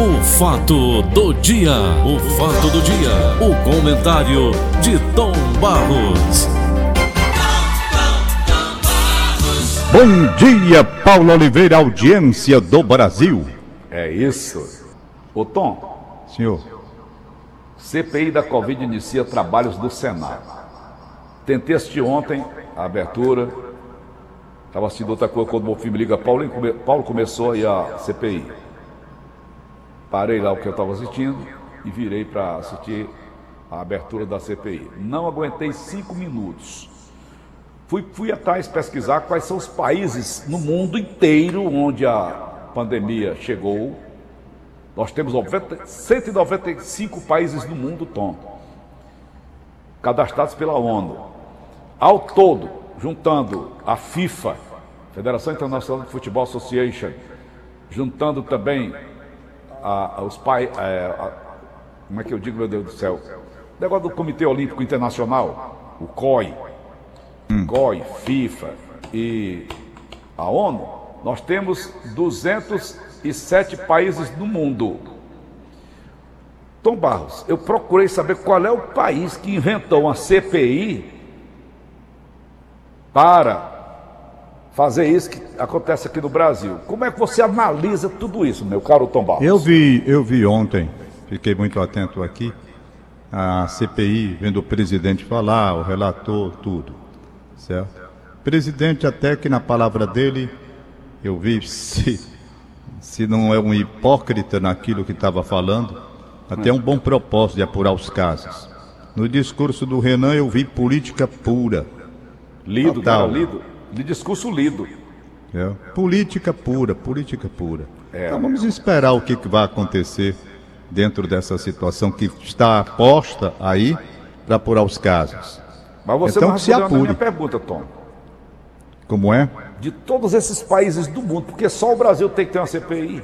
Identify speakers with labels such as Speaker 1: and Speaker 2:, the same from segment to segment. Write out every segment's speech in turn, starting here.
Speaker 1: O fato do dia, o fato do dia, o comentário de Tom Barros.
Speaker 2: Bom dia, Paulo Oliveira, audiência do Brasil.
Speaker 3: É isso. Ô Tom,
Speaker 2: Senhor,
Speaker 3: CPI da Covid inicia trabalhos do Senado. Tentei assistir ontem a abertura. Estava assistindo outra coisa quando o meu filho me liga. Paulo, come- Paulo começou aí a CPI. Parei lá o que eu estava assistindo e virei para assistir a abertura da CPI. Não aguentei cinco minutos. Fui, fui atrás pesquisar quais são os países no mundo inteiro onde a pandemia chegou. Nós temos 90 195 países no mundo, Tom, cadastrados pela ONU. Ao todo, juntando a FIFA, Federação Internacional de Futebol Association, juntando também a- a- os países. como é que eu digo, meu Deus do céu? O negócio do Comitê Olímpico Internacional, o COI, COI, FIFA e a ONU, nós temos 207 países no mundo. Tom Barros, eu procurei saber qual é o país que inventou uma CPI para fazer isso que acontece aqui no Brasil. Como é que você analisa tudo isso, meu caro Tom Barros?
Speaker 2: eu vi, eu vi ontem, fiquei muito atento aqui, a CPI, vendo o presidente falar, o relator, tudo, certo? Presidente até que na palavra dele, eu vi se, se não é um hipócrita naquilo que estava falando, até um bom propósito de apurar os casos. No discurso do Renan eu vi política pura.
Speaker 3: Lido,
Speaker 2: Total.
Speaker 3: cara, lido. De discurso lido.
Speaker 2: É. Política pura, política pura.
Speaker 3: É.
Speaker 2: Então vamos esperar o que, que vai acontecer dentro dessa situação que está posta aí para apurar os casos.
Speaker 3: Mas você
Speaker 2: Então
Speaker 3: não
Speaker 2: se
Speaker 3: respondeu a minha
Speaker 2: apure.
Speaker 3: pergunta, Tom.
Speaker 2: Como é?
Speaker 3: De todos esses países do mundo, porque só o Brasil tem que ter uma CPI.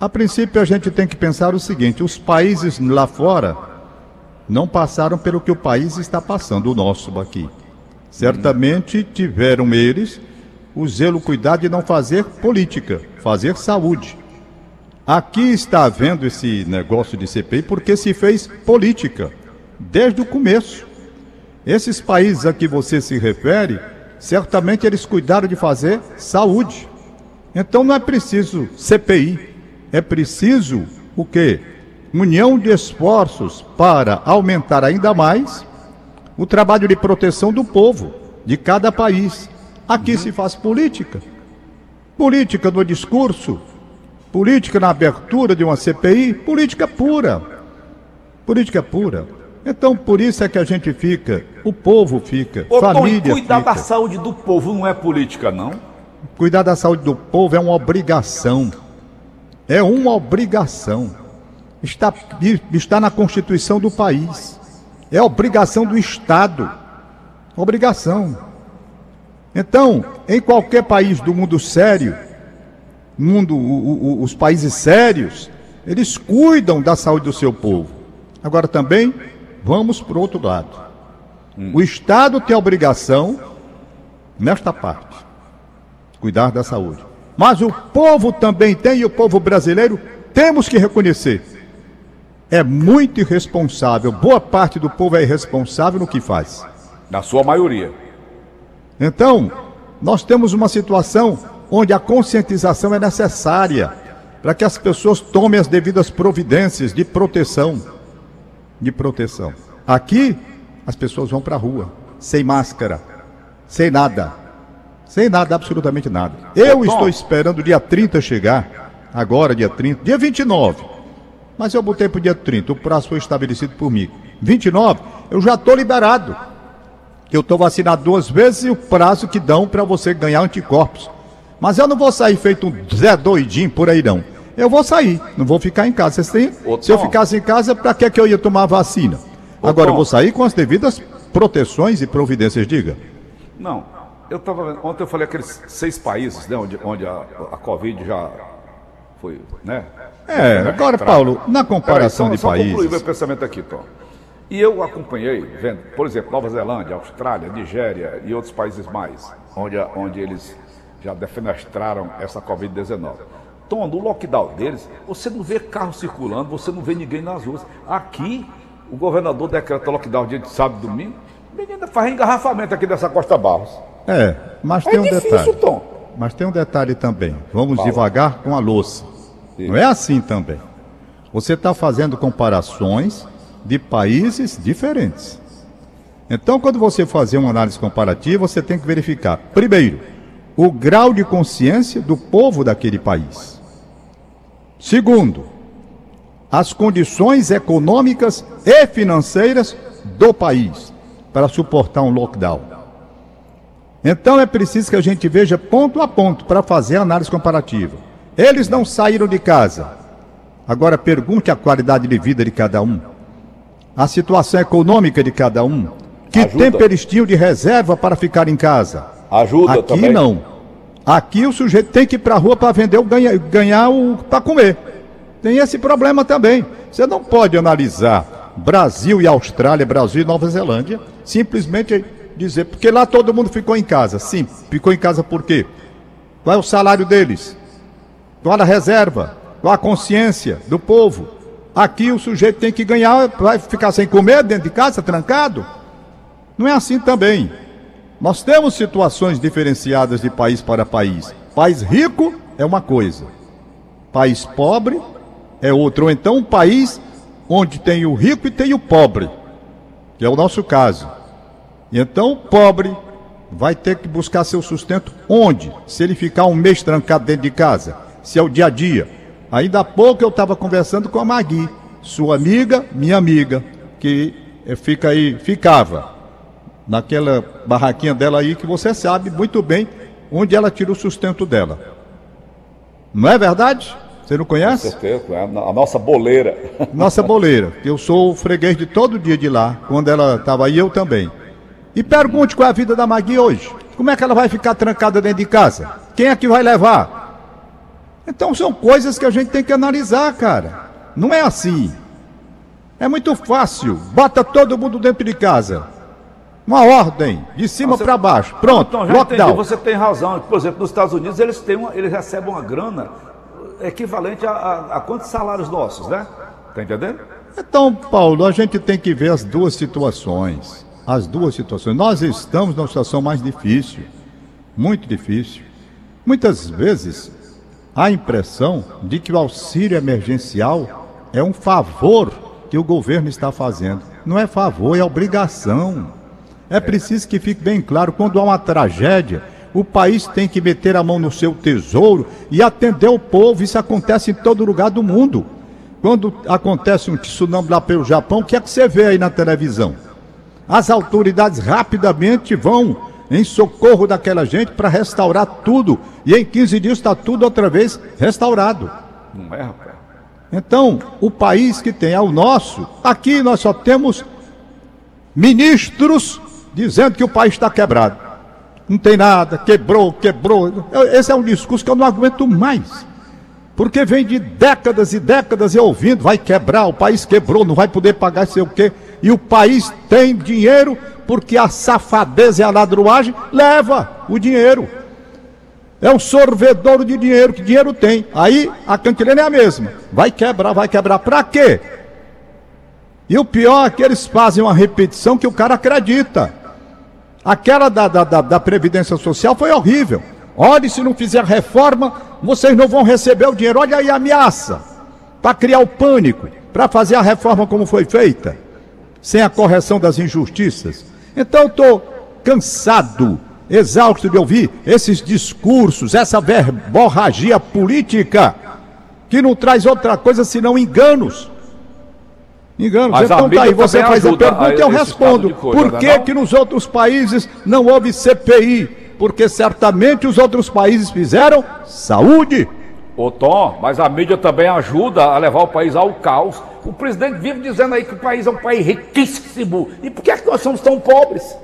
Speaker 2: A princípio a gente tem que pensar o seguinte: os países lá fora não passaram pelo que o país está passando, o nosso aqui. Certamente tiveram eles o zelo, cuidado de não fazer política, fazer saúde. Aqui está havendo esse negócio de CPI porque se fez política desde o começo. Esses países a que você se refere, certamente eles cuidaram de fazer saúde. Então não é preciso CPI, é preciso o quê? União de esforços para aumentar ainda mais o trabalho de proteção do povo, de cada país. Aqui se faz política. Política no discurso, política na abertura de uma CPI, política pura. Política pura. Então, por isso é que a gente fica, o povo fica,
Speaker 3: Ô, Tom,
Speaker 2: família
Speaker 3: cuidar
Speaker 2: fica.
Speaker 3: da saúde do povo não é política, não?
Speaker 2: Cuidar da saúde do povo é uma obrigação. É uma obrigação. Está, está na Constituição do país. É obrigação do Estado. Obrigação. Então, em qualquer país do mundo sério, mundo, o- o- os países sérios, eles cuidam da saúde do seu povo. Agora também, vamos para o outro lado. O Estado tem a obrigação, nesta parte, cuidar da saúde. Mas o povo também tem, e o povo brasileiro temos que reconhecer. É muito irresponsável, boa parte do povo é irresponsável no que faz.
Speaker 3: Na sua maioria.
Speaker 2: Então, nós temos uma situação onde a conscientização é necessária para que as pessoas tomem as devidas providências de proteção. De proteção. Aqui, as pessoas vão para a rua, sem máscara, sem nada. Sem nada, absolutamente nada. Eu estou esperando o dia 30 chegar, agora, dia 30, dia 29. Mas eu botei para o dia 30, o prazo foi estabelecido por mim. 29, eu já estou liberado. Eu estou vacinado duas vezes e o prazo que dão para você ganhar anticorpos. Mas eu não vou sair feito um Zé doidinho por aí, não. Eu vou sair, não vou ficar em casa. Têm? Se eu ficasse em casa, para que, que eu ia tomar vacina? Agora eu vou sair com as devidas proteções e providências, diga.
Speaker 3: Não. Eu tava vendo, ontem eu falei aqueles seis países, né, onde, onde a, a Covid já foi, né?
Speaker 2: É, agora, Paulo, na comparação
Speaker 3: Peraí,
Speaker 2: de
Speaker 3: só, Só concluir meu
Speaker 2: países.
Speaker 3: pensamento aqui, Tom. E eu acompanhei, vendo, por exemplo, Nova Zelândia, Austrália, Nigéria e outros países mais, onde, onde eles já defenestraram essa Covid-19. Tom, no lockdown deles, você não vê carro circulando, você não vê ninguém nas ruas. Aqui, o governador decreta lockdown dia de sábado e domingo, menina faz engarrafamento aqui dessa Costa Barros.
Speaker 2: É, mas
Speaker 3: É
Speaker 2: tem um
Speaker 3: difícil,
Speaker 2: detalhe.
Speaker 3: Tom.
Speaker 2: Mas tem um detalhe também. Vamos
Speaker 3: Fala.
Speaker 2: devagar com a louça. Não é assim também. Você está fazendo comparações de países diferentes. Então, quando você fazer uma análise comparativa, você tem que verificar, primeiro, o grau de consciência do povo daquele país. Segundo, as condições econômicas e financeiras do país para suportar um lockdown. Então é preciso que a gente veja ponto a ponto para fazer a análise comparativa. Eles não saíram de casa. Agora pergunte a qualidade de vida de cada um, a situação econômica de cada um, que
Speaker 3: Ajuda.
Speaker 2: tempo eles tinham de reserva para ficar em casa.
Speaker 3: Ajuda
Speaker 2: Aqui
Speaker 3: também.
Speaker 2: não. Aqui o sujeito tem que ir para a rua para vender ganhar o para comer. Tem esse problema também. Você não pode analisar Brasil e Austrália, Brasil e Nova Zelândia, simplesmente dizer, porque lá todo mundo ficou em casa. Sim, ficou em casa por quê? Qual é o salário deles? Qual a reserva? Qual a consciência do povo? Aqui o sujeito tem que ganhar, vai ficar sem comer dentro de casa, trancado? Não é assim também. Nós temos situações diferenciadas de país para país. País rico é uma coisa, país pobre é outro. Ou então um país onde tem o rico e tem o pobre, que é o nosso caso. E então o pobre vai ter que buscar seu sustento onde? Se ele ficar um mês trancado dentro de casa, se é o dia a dia. Ainda há pouco eu estava conversando com a Magui, sua amiga, minha amiga, que eh, fica aí, ficava naquela barraquinha dela aí que você sabe muito bem onde ela tira o sustento dela. Não é verdade? Você não
Speaker 3: Com
Speaker 2: conhece?
Speaker 3: certeza, é a nossa boleira.
Speaker 2: Nossa boleira, eu sou o freguês de todo dia de lá, quando ela estava aí, eu também. E pergunte qual é a vida da Magui hoje. Como é que ela vai ficar trancada dentro de casa? Quem é que vai levar? Então são coisas que a gente tem que analisar, cara. Não é assim. É muito fácil. Bota todo mundo dentro de casa. Uma ordem, de cima para baixo. Pronto,
Speaker 3: Então, já entendi,
Speaker 2: lockdown.
Speaker 3: você tem razão. Por exemplo, nos Estados Unidos eles, têm uma, eles recebem uma grana equivalente a, a, a quantos salários nossos, né? Tá entendendo?
Speaker 2: Então, Paulo, a gente tem que ver as duas situações. As duas situações. Nós estamos numa situação mais difícil, muito difícil. Muitas vezes a impressão de que o auxílio emergencial é um favor que o governo está fazendo. Não é favor, é obrigação. É preciso que fique bem claro: quando há uma tragédia, o país tem que meter a mão no seu tesouro e atender o povo. Isso acontece em todo lugar do mundo. Quando acontece um tsunami lá pelo Japão, o que é que você vê aí na televisão? As autoridades rapidamente vão em socorro daquela gente para restaurar tudo. E em 15 dias está tudo outra vez restaurado.
Speaker 3: Não é, rapaz?
Speaker 2: Então, o país que tem é o nosso, aqui nós só temos ministros dizendo que o país está quebrado. Não tem nada, quebrou, quebrou. Esse é um discurso que eu não aguento mais. Porque vem de décadas e décadas eu ouvindo, vai quebrar, o país quebrou, não vai poder pagar sei o quê. E o país tem dinheiro porque a safadeza e a ladruagem leva o dinheiro. É um sorvedouro de dinheiro, que dinheiro tem. Aí a cantilena é a mesma. Vai quebrar, vai quebrar. Pra quê? E o pior é que eles fazem uma repetição que o cara acredita. Aquela da, da, da, da Previdência Social foi horrível. Olha, se não fizer reforma, vocês não vão receber o dinheiro. Olha aí a ameaça. Para criar o pânico, para fazer a reforma como foi feita, sem a correção das injustiças. Então estou cansado, exausto de ouvir esses discursos, essa verborragia política, que não traz outra coisa senão enganos. Enganos. Então tá aí, você faz a pergunta e eu respondo.
Speaker 3: coisa,
Speaker 2: Por
Speaker 3: não é
Speaker 2: que,
Speaker 3: não?
Speaker 2: que nos outros países não houve CPI? Porque certamente os outros países fizeram saúde.
Speaker 3: Ô Tom, mas a mídia também ajuda a levar o país ao caos. O presidente vive dizendo aí que o país é um país riquíssimo. E por que, é que nós somos tão pobres?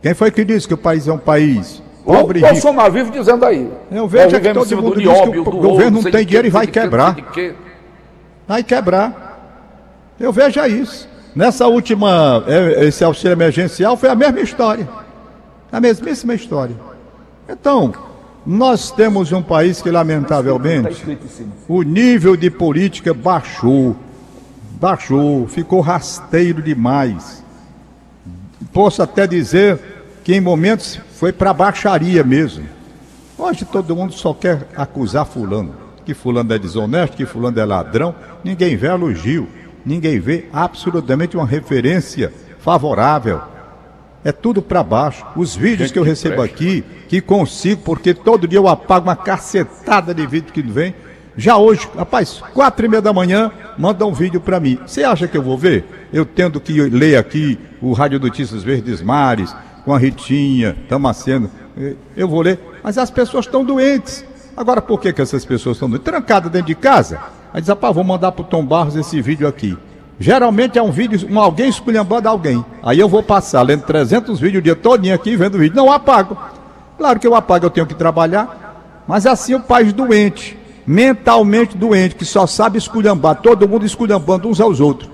Speaker 2: Quem foi que disse que o país é um país pobre e
Speaker 3: o
Speaker 2: rico?
Speaker 3: Bolsonaro vive dizendo aí.
Speaker 2: Eu vejo é que todo mundo
Speaker 3: do
Speaker 2: diz que o governo não tem dinheiro e vai quebrar. Vai quebrar. Eu vejo é isso. Nessa última, é, esse auxílio emergencial foi a mesma história. A mesmíssima história. Então, Nós temos um país que, lamentavelmente, o nível de política baixou. Baixou, ficou rasteiro demais. Posso até dizer que em momentos foi para baixaria mesmo. Hoje todo mundo só quer acusar fulano, que fulano é desonesto, que fulano é ladrão. Ninguém vê elogio, ninguém vê absolutamente uma referência favorável é tudo para baixo. Os vídeos que eu recebo aqui, que consigo, porque todo dia eu apago uma cacetada de vídeo que vem. Já hoje, rapaz, quatro e meia da manhã, manda um vídeo para mim. Você acha que eu vou ver? Eu tendo que ler aqui o Rádio Notícias Verdes Mares, com a Ritinha, Tamaceno. Eu vou ler. Mas as pessoas estão doentes. Agora, por que, que essas pessoas estão doentes? Trancadas dentro de casa? Aí diz, rapaz, vou mandar pro Tom Barros esse vídeo aqui. Geralmente é um vídeo, um alguém esculhambando alguém. Aí eu vou passar lendo 300 vídeos o dia todinho aqui vendo vídeo. Não apago. Claro que eu apago, eu tenho que trabalhar. Mas assim o país doente, mentalmente doente, que só sabe esculhambar, todo mundo esculhambando uns aos outros.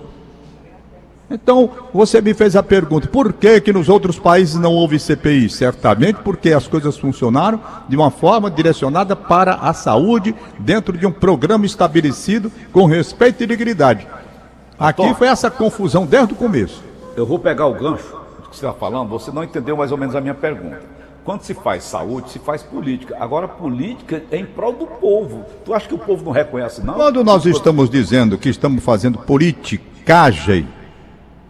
Speaker 2: Então, você me fez a pergunta, por que que nos outros países não houve CPI? Certamente porque as coisas funcionaram de uma forma direcionada para a saúde, dentro de um programa estabelecido com respeito e dignidade. Aqui foi essa confusão desde o começo.
Speaker 3: Eu vou pegar o gancho que você está falando, você não entendeu mais ou menos a minha pergunta. Quando se faz saúde, se faz política. Agora, política é em prol do povo. Tu acha que o povo não reconhece, não?
Speaker 2: Quando nós estamos dizendo que estamos fazendo politicagem,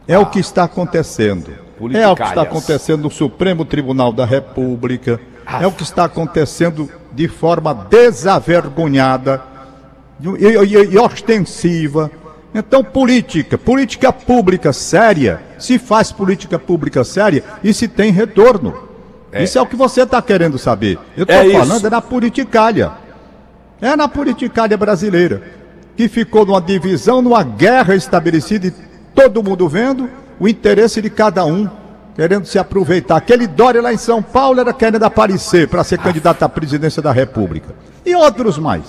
Speaker 2: é ah, o que está acontecendo. É o que está acontecendo no Supremo Tribunal da República. Ah. É o que está acontecendo de forma desavergonhada e, e, e ostensiva então, política, política pública séria, se faz política pública séria e se tem retorno. É. Isso é o que você está querendo saber. Eu estou é falando isso. é na politicalha. É na politicalha brasileira. Que ficou numa divisão, numa guerra estabelecida e todo mundo vendo o interesse de cada um, querendo se aproveitar. Aquele Dória lá em São Paulo era querendo aparecer para ser candidato à presidência da República. E outros mais.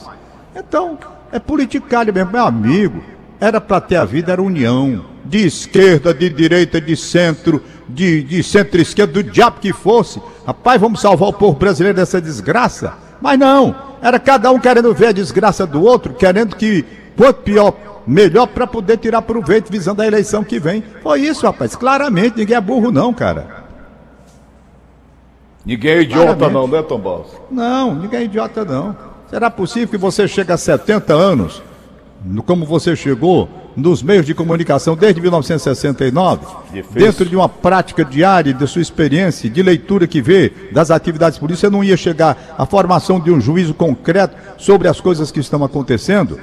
Speaker 2: Então, é politicalha mesmo, meu amigo. Era para ter a vida, era união. De esquerda, de direita, de centro, de, de centro-esquerda, do diabo que fosse. Rapaz, vamos salvar o povo brasileiro dessa desgraça? Mas não, era cada um querendo ver a desgraça do outro, querendo que, quanto pior, melhor para poder tirar proveito visando a eleição que vem. Foi isso, rapaz. Claramente, ninguém é burro, não, cara.
Speaker 3: Ninguém é idiota, Claramente. não, né, Tom Baus?
Speaker 2: Não, ninguém é idiota, não. Será possível que você chegue a 70 anos como você chegou nos meios de comunicação desde 1969, Difícil. dentro de uma prática diária de sua experiência, de leitura que vê das atividades políticas, você não ia chegar à formação de um juízo concreto sobre as coisas que estão acontecendo?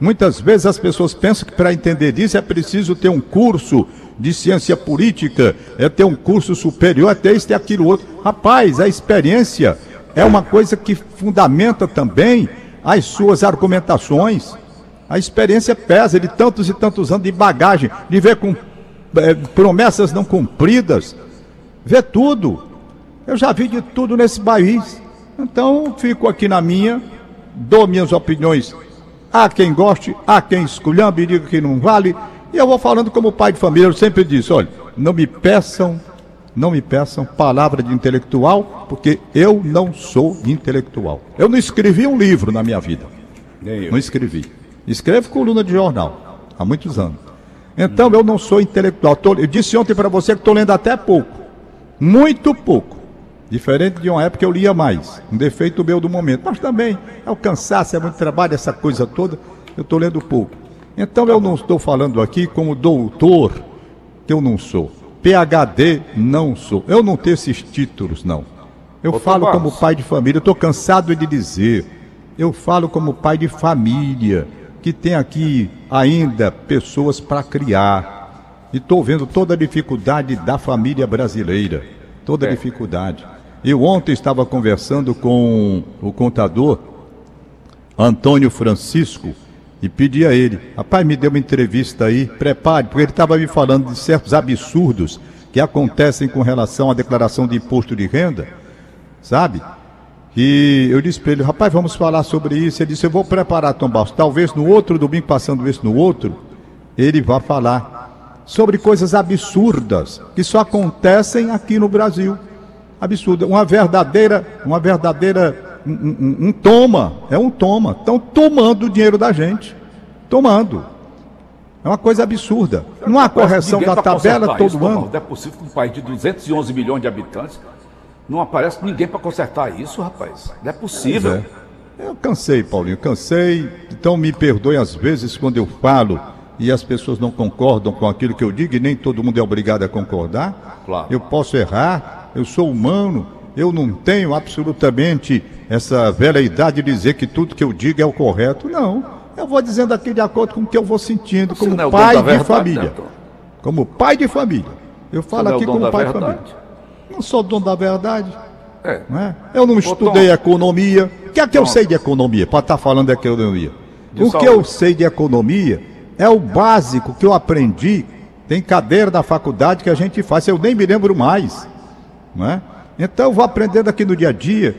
Speaker 2: Muitas vezes as pessoas pensam que para entender isso é preciso ter um curso de ciência política, é ter um curso superior, até isso e aquilo outro. Rapaz, a experiência é uma coisa que fundamenta também as suas argumentações. A experiência pesa de tantos e tantos anos de bagagem, de ver com é, promessas não cumpridas, ver tudo. Eu já vi de tudo nesse país. Então, fico aqui na minha, dou minhas opiniões. Há quem goste, há quem esculhambe e diga que não vale. E eu vou falando como pai de família, eu sempre disse, olha, não me peçam, não me peçam palavra de intelectual, porque eu não sou intelectual. Eu não escrevi um livro na minha vida. Não escrevi. Escrevo coluna de jornal há muitos anos. Então eu não sou intelectual. eu disse ontem para você que estou lendo até pouco. Muito pouco. Diferente de uma época que eu lia mais. Um defeito meu do momento. Mas também é o cansaço, é muito trabalho, essa coisa toda. Eu estou lendo pouco. Então eu não estou falando aqui como doutor, que eu não sou. PHD não sou. Eu não tenho esses títulos, não. Eu falo como pai de família. Eu estou cansado de dizer. Eu falo como pai de família que tem aqui ainda pessoas para criar. E estou vendo toda a dificuldade da família brasileira. Toda a é. dificuldade. Eu ontem estava conversando com o contador Antônio Francisco e pedi a ele, rapaz, me deu uma entrevista aí, prepare, porque ele estava me falando de certos absurdos que acontecem com relação à declaração de imposto de renda, sabe? E eu disse para ele, rapaz, vamos falar sobre isso. Ele disse, eu vou preparar Tom Barros. Talvez no outro domingo, passando isso no outro, ele vá falar sobre coisas absurdas que só acontecem aqui no Brasil. Absurda. Uma verdadeira, uma verdadeira um, um, um toma, é um toma. Estão tomando o dinheiro da gente. Tomando. É uma coisa absurda. Não há correção da tabela todo isso, ano.
Speaker 3: Não é possível que um país de 211 milhões de habitantes não aparece ninguém para consertar isso, rapaz. Não é possível. É.
Speaker 2: Eu cansei, Paulinho, cansei. Então me perdoe às vezes quando eu falo e as pessoas não concordam com aquilo que eu digo, e nem todo mundo é obrigado a concordar. Claro. Eu posso errar, eu sou humano, eu não tenho absolutamente essa velha idade de dizer que tudo que eu digo é o correto. Não. Eu vou dizendo aqui de acordo com o que eu vou sentindo, como é pai de verdade, família. Né, como pai de família. Eu falo é aqui como pai verdade. de família. Não sou dono da verdade. É. Não é? Eu não estudei Tom. economia. O que é que eu sei de economia? Para estar tá falando de economia. De o saúde. que eu sei de economia é o básico que eu aprendi. Tem cadeira da faculdade que a gente faz, eu nem me lembro mais. Não é? Então eu vou aprendendo aqui no dia a dia,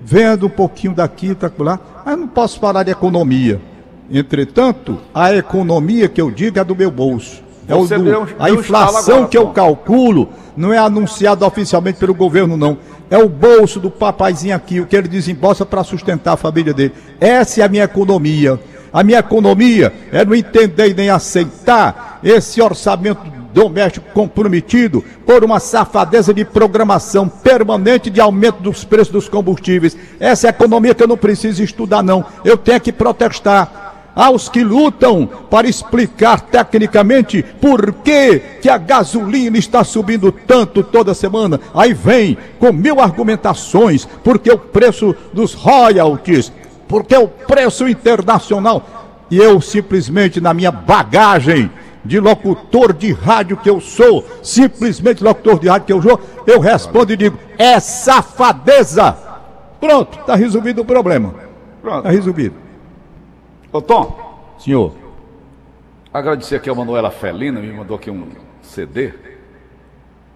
Speaker 2: vendo um pouquinho daqui, tá lá, mas não posso falar de economia. Entretanto, a economia que eu digo é do meu bolso. É o do, a inflação agora, que eu calculo não é anunciada oficialmente pelo governo, não. É o bolso do papaizinho aqui, o que ele desembolsa para sustentar a família dele. Essa é a minha economia. A minha economia é não entender e nem aceitar esse orçamento doméstico comprometido por uma safadeza de programação permanente de aumento dos preços dos combustíveis. Essa é a economia que eu não preciso estudar, não. Eu tenho que protestar aos que lutam para explicar tecnicamente por que, que a gasolina está subindo tanto toda semana. Aí vem com mil argumentações, porque o preço dos royalties, porque o preço internacional. E eu simplesmente na minha bagagem de locutor de rádio que eu sou, simplesmente locutor de rádio que eu sou, eu respondo e digo: é safadeza. Pronto, está resolvido o problema. Pronto. Está resolvido.
Speaker 3: Ô Tom.
Speaker 2: Senhor.
Speaker 3: Agradecer aqui a Manuela Felina, me mandou aqui um CD.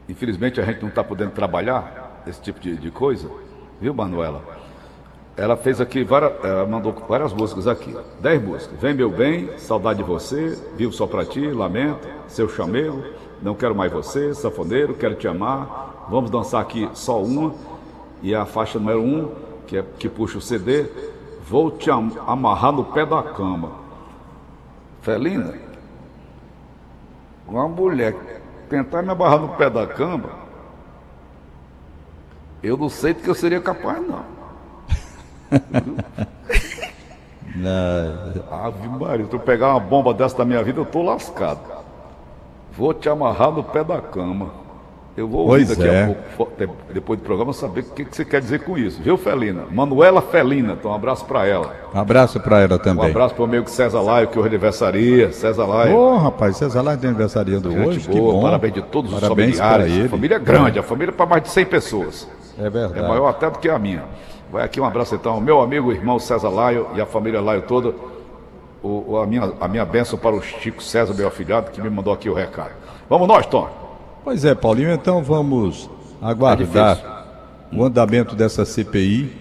Speaker 3: Infelizmente a gente não está podendo trabalhar esse tipo de, de, coisa, viu, Manuela? Ela fez aqui várias, ela mandou várias músicas aqui, dez músicas. Vem meu bem, saudade de você, vivo só pra ti, lamento, seu chamego, não quero mais você, safoneiro, quero te amar. Vamos dançar aqui só uma e a faixa número um, que é que puxa o CD, Vou te amarrar no pé da cama. Felina, uma mulher tentar me amarrar no pé da cama, eu não sei do que eu seria capaz, não. não. Ave Maria, se eu pegar uma bomba dessa da minha vida, eu tô lascado. Vou te amarrar no pé da cama. Eu vou ouvir pois daqui é. a pouco, depois do programa, saber o que, que você quer dizer com isso. Viu, Felina? Manuela Felina, então um abraço para ela.
Speaker 2: Um abraço para ela também.
Speaker 3: Um abraço para o amigo César Laio, que hoje aniversaria. César Laio.
Speaker 2: Ô, oh, rapaz, César Laio tem aniversariando Gente hoje. Boa, que bom.
Speaker 3: Parabéns de todos parabéns os familiares. Ele. A família é grande, a família é para mais de 100 pessoas.
Speaker 2: É verdade.
Speaker 3: É maior até do que a minha. Vai aqui um abraço então ao meu amigo, irmão César Laio e a família Laio toda. O, a, minha, a minha bênção para o Chico César, meu afilhado, que me mandou aqui o recado. Vamos nós, Tom.
Speaker 2: Pois é, Paulinho, então vamos aguardar é o andamento dessa CPI,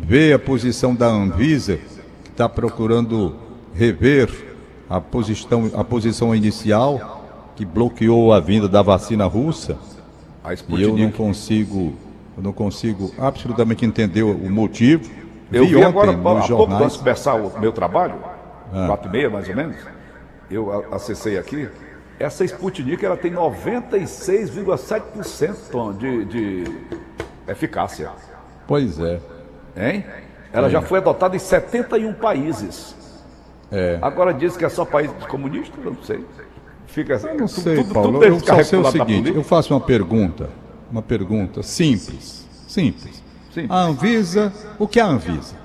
Speaker 2: ver a posição da Anvisa, que está procurando rever a posição, a posição inicial, que bloqueou a vinda da vacina russa. E eu não consigo, eu não consigo absolutamente entender o motivo.
Speaker 3: Eu vi, vi agora, há pouco, antes de começar o meu trabalho, ah. quatro e meia mais ou menos, eu acessei aqui, essa Sputnik ela tem 96,7% de, de eficácia.
Speaker 2: Pois é.
Speaker 3: Hein? Ela é. já foi adotada em 71 países. É. Agora diz que é só país comunista? Eu não sei.
Speaker 2: Fica assim. Eu não sei, tudo, Paulo. Tudo eu só sei o seguinte, eu faço uma pergunta, uma pergunta simples, simples. simples. A Anvisa, o que é a Anvisa?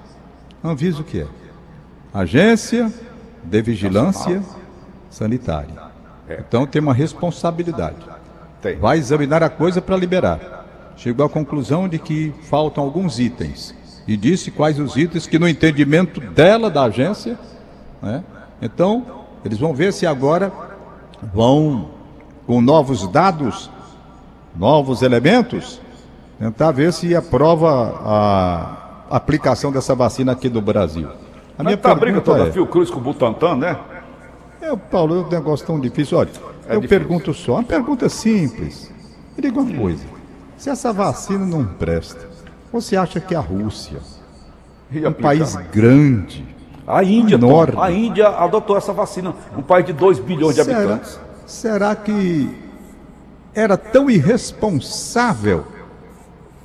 Speaker 2: A Anvisa o que é? Agência de Vigilância Sanitária. Então tem uma responsabilidade. Tem. Vai examinar a coisa para liberar. Chegou à conclusão de que faltam alguns itens. E disse quais os itens que, no entendimento dela, da agência, né? então eles vão ver se agora vão, com novos dados, novos elementos, tentar ver se aprova a aplicação dessa vacina aqui no Brasil.
Speaker 3: A Mas minha tá briga toda é, Fiocruz com o Butantan, né?
Speaker 2: É, Paulo, é um negócio tão difícil. Olha, é eu difícil. pergunto só, uma pergunta simples. Me diga uma coisa: se essa vacina não presta, você acha que a Rússia um país grande.
Speaker 3: A Índia,
Speaker 2: enorme.
Speaker 3: a Índia adotou essa vacina, um país de 2 bilhões de
Speaker 2: Será,
Speaker 3: habitantes.
Speaker 2: será que era tão irresponsável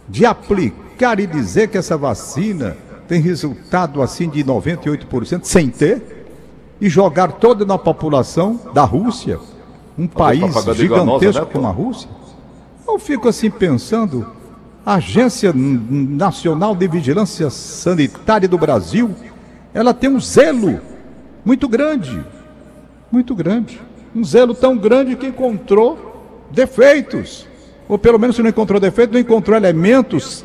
Speaker 2: de aplicar e dizer que essa vacina tem resultado assim de 98% sem ter e jogar toda na população da Rússia, um país gigantesco
Speaker 3: né,
Speaker 2: como a Rússia? Eu fico assim pensando, a Agência Nacional de Vigilância Sanitária do Brasil, ela tem um zelo muito grande muito grande. Um zelo tão grande que encontrou defeitos. Ou pelo menos se não encontrou defeitos, não encontrou elementos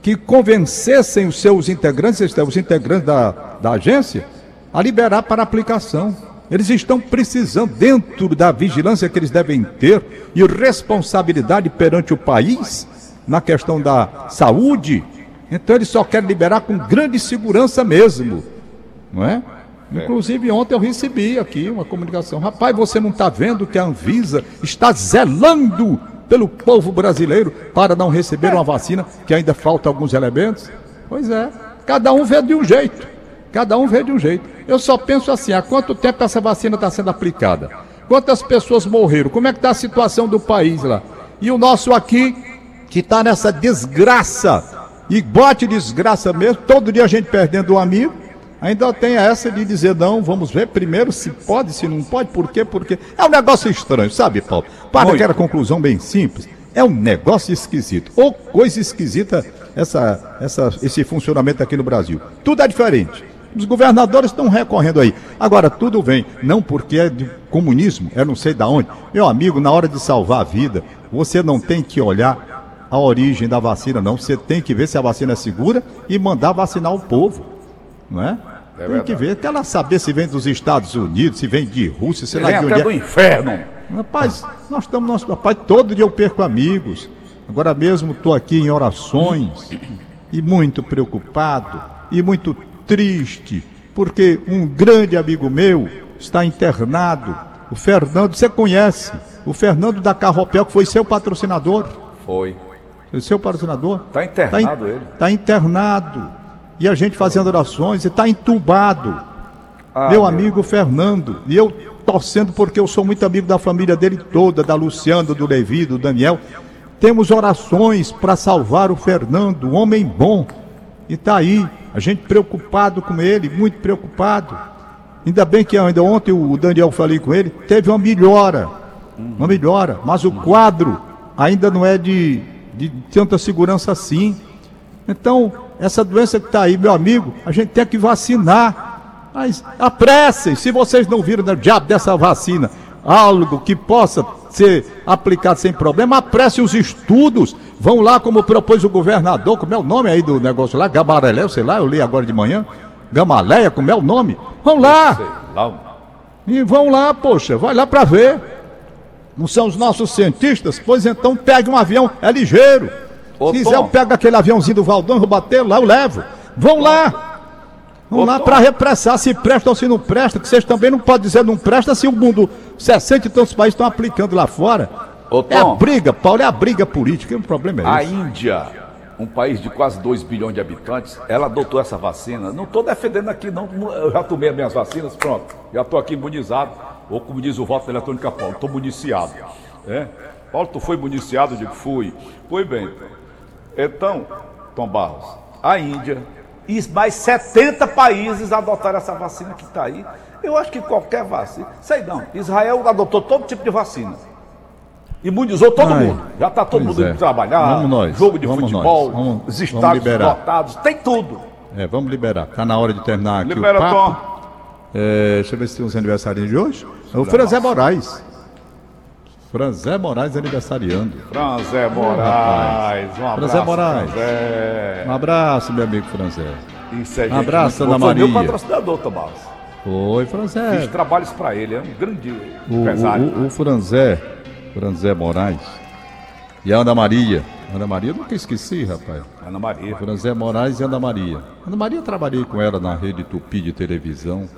Speaker 2: que convencessem os seus integrantes, os integrantes da, da agência, a liberar para aplicação. Eles estão precisando, dentro da vigilância que eles devem ter e responsabilidade perante o país, na questão da saúde, então eles só querem liberar com grande segurança mesmo. Não é? Inclusive, ontem eu recebi aqui uma comunicação. Rapaz, você não está vendo que a Anvisa está zelando pelo povo brasileiro para não receber uma vacina que ainda falta alguns elementos? Pois é. Cada um vê de um jeito. Cada um vê de um jeito. Eu só penso assim: há quanto tempo essa vacina está sendo aplicada? Quantas pessoas morreram? Como é que está a situação do país lá? E o nosso aqui, que está nessa desgraça, e bote desgraça mesmo, todo dia a gente perdendo um amigo. Ainda tem essa de dizer, não, vamos ver primeiro se pode, se não pode, por quê, por quê. É um negócio estranho, sabe, Paulo? Para
Speaker 3: Muito.
Speaker 2: aquela conclusão bem simples, é um negócio esquisito. Ou coisa esquisita essa, essa, esse funcionamento aqui no Brasil. Tudo é diferente. Os governadores estão recorrendo aí. Agora, tudo vem, não porque é de comunismo, é não sei da onde. Meu amigo, na hora de salvar a vida, você não tem que olhar a origem da vacina, não. Você tem que ver se a vacina é segura e mandar vacinar o povo. Não é?
Speaker 3: É
Speaker 2: tem que ver, quer ela saber se vem dos Estados Unidos, se vem de Rússia, sei lá de onde
Speaker 3: do
Speaker 2: é.
Speaker 3: inferno.
Speaker 2: Rapaz, nós estamos, nós, rapaz, todo dia eu perco amigos. Agora mesmo estou aqui em orações e muito preocupado e muito triste, porque um grande amigo meu está internado. O Fernando, você conhece? O Fernando da Carropel, que foi seu patrocinador.
Speaker 3: Foi.
Speaker 2: Foi seu patrocinador.
Speaker 3: Tá internado ele.
Speaker 2: Está internado. E a gente fazendo orações, e está entubado.
Speaker 3: Ah,
Speaker 2: meu amigo Fernando, e eu torcendo porque eu sou muito amigo da família dele toda, da Luciana, do Levi, do Daniel. Temos orações para salvar o Fernando, um homem bom. E está aí, a gente preocupado com ele, muito preocupado. Ainda bem que ainda ontem o Daniel falei com ele, teve uma melhora. Uma melhora, mas o quadro ainda não é de, de tanta segurança assim. Então, essa doença que está aí, meu amigo, a gente tem que vacinar. Mas apressem, se vocês não viram no diabo dessa vacina algo que possa ser aplicado sem problema, apressem os estudos. Vão lá, como propôs o governador, como é o nome aí do negócio lá, Gamarelé, sei lá, eu li agora de manhã. Gamaleia, como é o nome? Vão lá! E vão lá, poxa, vai lá para ver. Não são os nossos cientistas? Pois então pegue um avião, é ligeiro.
Speaker 3: Ô,
Speaker 2: Se quiser, eu pego aquele aviãozinho do Valdão, vou bater lá, eu levo. Vão lá.
Speaker 3: Ô,
Speaker 2: lá
Speaker 3: Tom.
Speaker 2: para repressar se presta ou se não presta, que vocês também não podem dizer não presta se o mundo, 60 e tantos países estão aplicando lá fora.
Speaker 3: Ô,
Speaker 2: É a
Speaker 3: Tom.
Speaker 2: briga, Paulo, é a briga política, o problema é
Speaker 3: A
Speaker 2: esse.
Speaker 3: Índia, um país de quase 2 bilhões de habitantes, ela adotou essa vacina. Não estou defendendo aqui, não. Eu já tomei as minhas vacinas, pronto. Já estou aqui imunizado. Ou como diz o voto eletrônico Paulo, estou municiado. É? Paulo, tu foi municiado? Eu digo, fui. Foi bem, então. Então, Tom Barros, a Índia e mais 70 países adotaram essa vacina que está aí. Eu acho que qualquer vacina. Sei não. Israel adotou todo tipo de vacina. Imunizou todo
Speaker 2: Ai,
Speaker 3: mundo. Já está todo mundo
Speaker 2: é.
Speaker 3: indo trabalhar.
Speaker 2: Vamos nós,
Speaker 3: Jogo de
Speaker 2: vamos
Speaker 3: futebol,
Speaker 2: nós. Vamos-
Speaker 3: os
Speaker 2: liberar.
Speaker 3: lotados, tem tudo.
Speaker 2: É, vamos liberar. Tá na hora de terminar aqui
Speaker 3: Libera,
Speaker 2: o papo.
Speaker 3: Tom.
Speaker 2: É, deixa eu ver se tem uns aniversariantes de hoje. É o Franzé Moraes. Franzé Moraes aniversariando.
Speaker 3: Franzé Moraes, um abraço.
Speaker 2: Franzé Moraes.
Speaker 3: Franzé.
Speaker 2: Um abraço, meu amigo Franzé.
Speaker 3: Isso é
Speaker 2: Um abraço, Ana
Speaker 3: bom. Foi meu
Speaker 2: Maria.
Speaker 3: patrocinador, Tomás.
Speaker 2: Oi,
Speaker 3: Fiz
Speaker 2: Franzé.
Speaker 3: trabalhos para ele, é um grande
Speaker 2: O,
Speaker 3: empresário.
Speaker 2: o, o, o Franzé, Franzé Moraes. E a Ana Maria. Ana Maria, eu nunca esqueci, rapaz.
Speaker 3: Ana Maria.
Speaker 2: Franzé Moraes e Ana Maria. Ana Maria, eu trabalhei com ela na rede Tupi de televisão.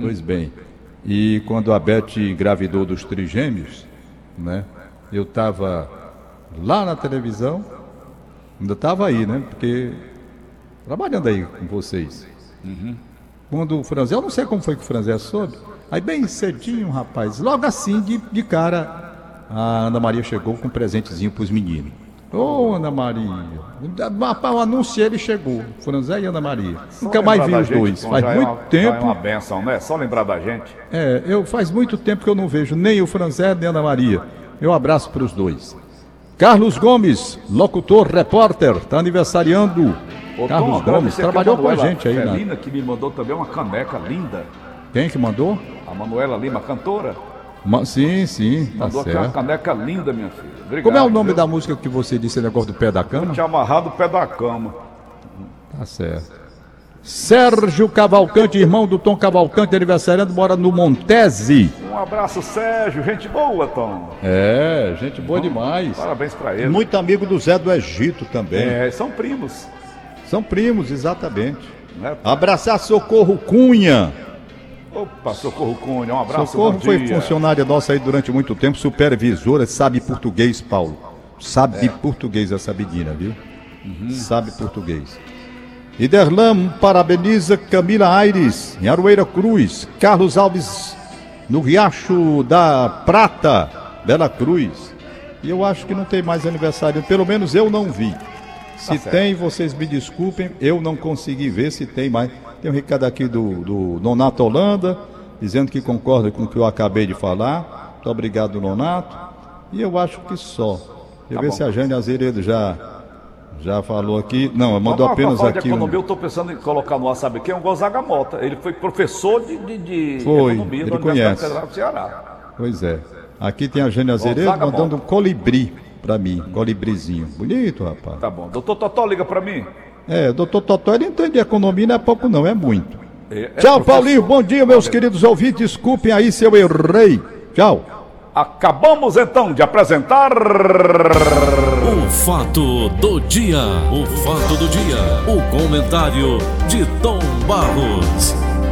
Speaker 2: Pois bem. E quando a Beth engravidou dos trigêmeos, né? Eu estava lá na televisão, ainda estava aí, né? Porque trabalhando aí com vocês. Quando o Franzé, eu não sei como foi que o Franzé soube, aí bem cedinho, rapaz, logo assim, de, de cara, a Ana Maria chegou com um presentezinho pros meninos. Ô, Ana Maria, o anúncio ele chegou, Franzé e Ana Maria.
Speaker 3: Só
Speaker 2: Nunca mais vi os
Speaker 3: gente,
Speaker 2: dois, faz
Speaker 3: já é
Speaker 2: muito
Speaker 3: uma-
Speaker 2: tempo.
Speaker 3: É uma benção, né? Só lembrar da gente.
Speaker 2: É, eu faz muito tempo que eu não vejo nem o Franzé nem a Ana Maria. Meu abraço para os dois. Carlos Gomes, locutor, repórter, está aniversariando.
Speaker 3: Ô,
Speaker 2: Carlos
Speaker 3: Tom,
Speaker 2: Gomes, trabalhou com a gente aí, né?
Speaker 3: Felina, que me mandou também uma caneca linda.
Speaker 2: Quem que mandou?
Speaker 3: A Manuela Lima, cantora,
Speaker 2: Ma- sim, sim, tá
Speaker 3: mandou aqui uma
Speaker 2: certo.
Speaker 3: caneca linda, minha filha. Obrigado.
Speaker 2: Como é o nome
Speaker 3: viu?
Speaker 2: da música que você disse, negócio do pé da cama?
Speaker 3: Tinha amarrado o pé da cama.
Speaker 2: Tá certo. Sérgio Cavalcante, irmão do Tom Cavalcante, aniversariando, mora no Montese.
Speaker 3: Um abraço, Sérgio. Gente boa, Tom.
Speaker 2: É, gente boa demais.
Speaker 3: Parabéns pra ele.
Speaker 2: Muito amigo do Zé do Egito também.
Speaker 3: É, são primos.
Speaker 2: São primos, exatamente.
Speaker 3: Né?
Speaker 2: Abraçar Socorro Cunha.
Speaker 3: Opa, Socorro Cunha, um abraço.
Speaker 2: Socorro foi
Speaker 3: dia.
Speaker 2: funcionária nossa aí durante muito tempo, supervisora, sabe português, Paulo. Sabe
Speaker 3: É.
Speaker 2: português essa menina, viu?
Speaker 3: Uhum.
Speaker 2: Sabe português. Iderlam parabeniza Camila Aires, em Aroeira Cruz. Carlos Alves, no Riacho da Prata, Bela Cruz. E eu acho que não tem mais aniversário, pelo menos eu não vi. Se
Speaker 3: certo.
Speaker 2: tem, vocês me desculpem, eu não consegui ver se tem mais. Tem um recado aqui do, do Nonato Holanda, dizendo que concorda com o que eu acabei de falar. Muito obrigado, Nonato. E eu acho que só. Deixa eu
Speaker 3: Tá
Speaker 2: ver
Speaker 3: bom.
Speaker 2: se a Jane Azeredo já, já falou aqui. Não, mandou apenas
Speaker 3: falar de
Speaker 2: aqui.
Speaker 3: economia,
Speaker 2: Um...
Speaker 3: eu estou pensando em colocar no ar, sabe quem? É o Gonzaga Mota. Ele foi professor de, de, de
Speaker 2: Foi,
Speaker 3: economia
Speaker 2: ele conhece.
Speaker 3: Federal do Ceará.
Speaker 2: Pois é. Aqui tem a Jane Azeredo
Speaker 3: Gonzaga
Speaker 2: mandando um colibri pra mim. Colibrizinho. Bonito, rapaz.
Speaker 3: Tá bom. Doutor Totó, liga pra mim.
Speaker 2: É, doutor Totó, ele entende de economia, não é pouco não, é muito.
Speaker 3: É- é
Speaker 2: Tchau,
Speaker 3: professor.
Speaker 2: Paulinho. Bom dia, meus queridos ouvintes. Desculpem aí se eu errei. Tchau.
Speaker 3: Acabamos então de apresentar.
Speaker 1: O fato do dia. O fato do dia. O comentário de Tom Barros.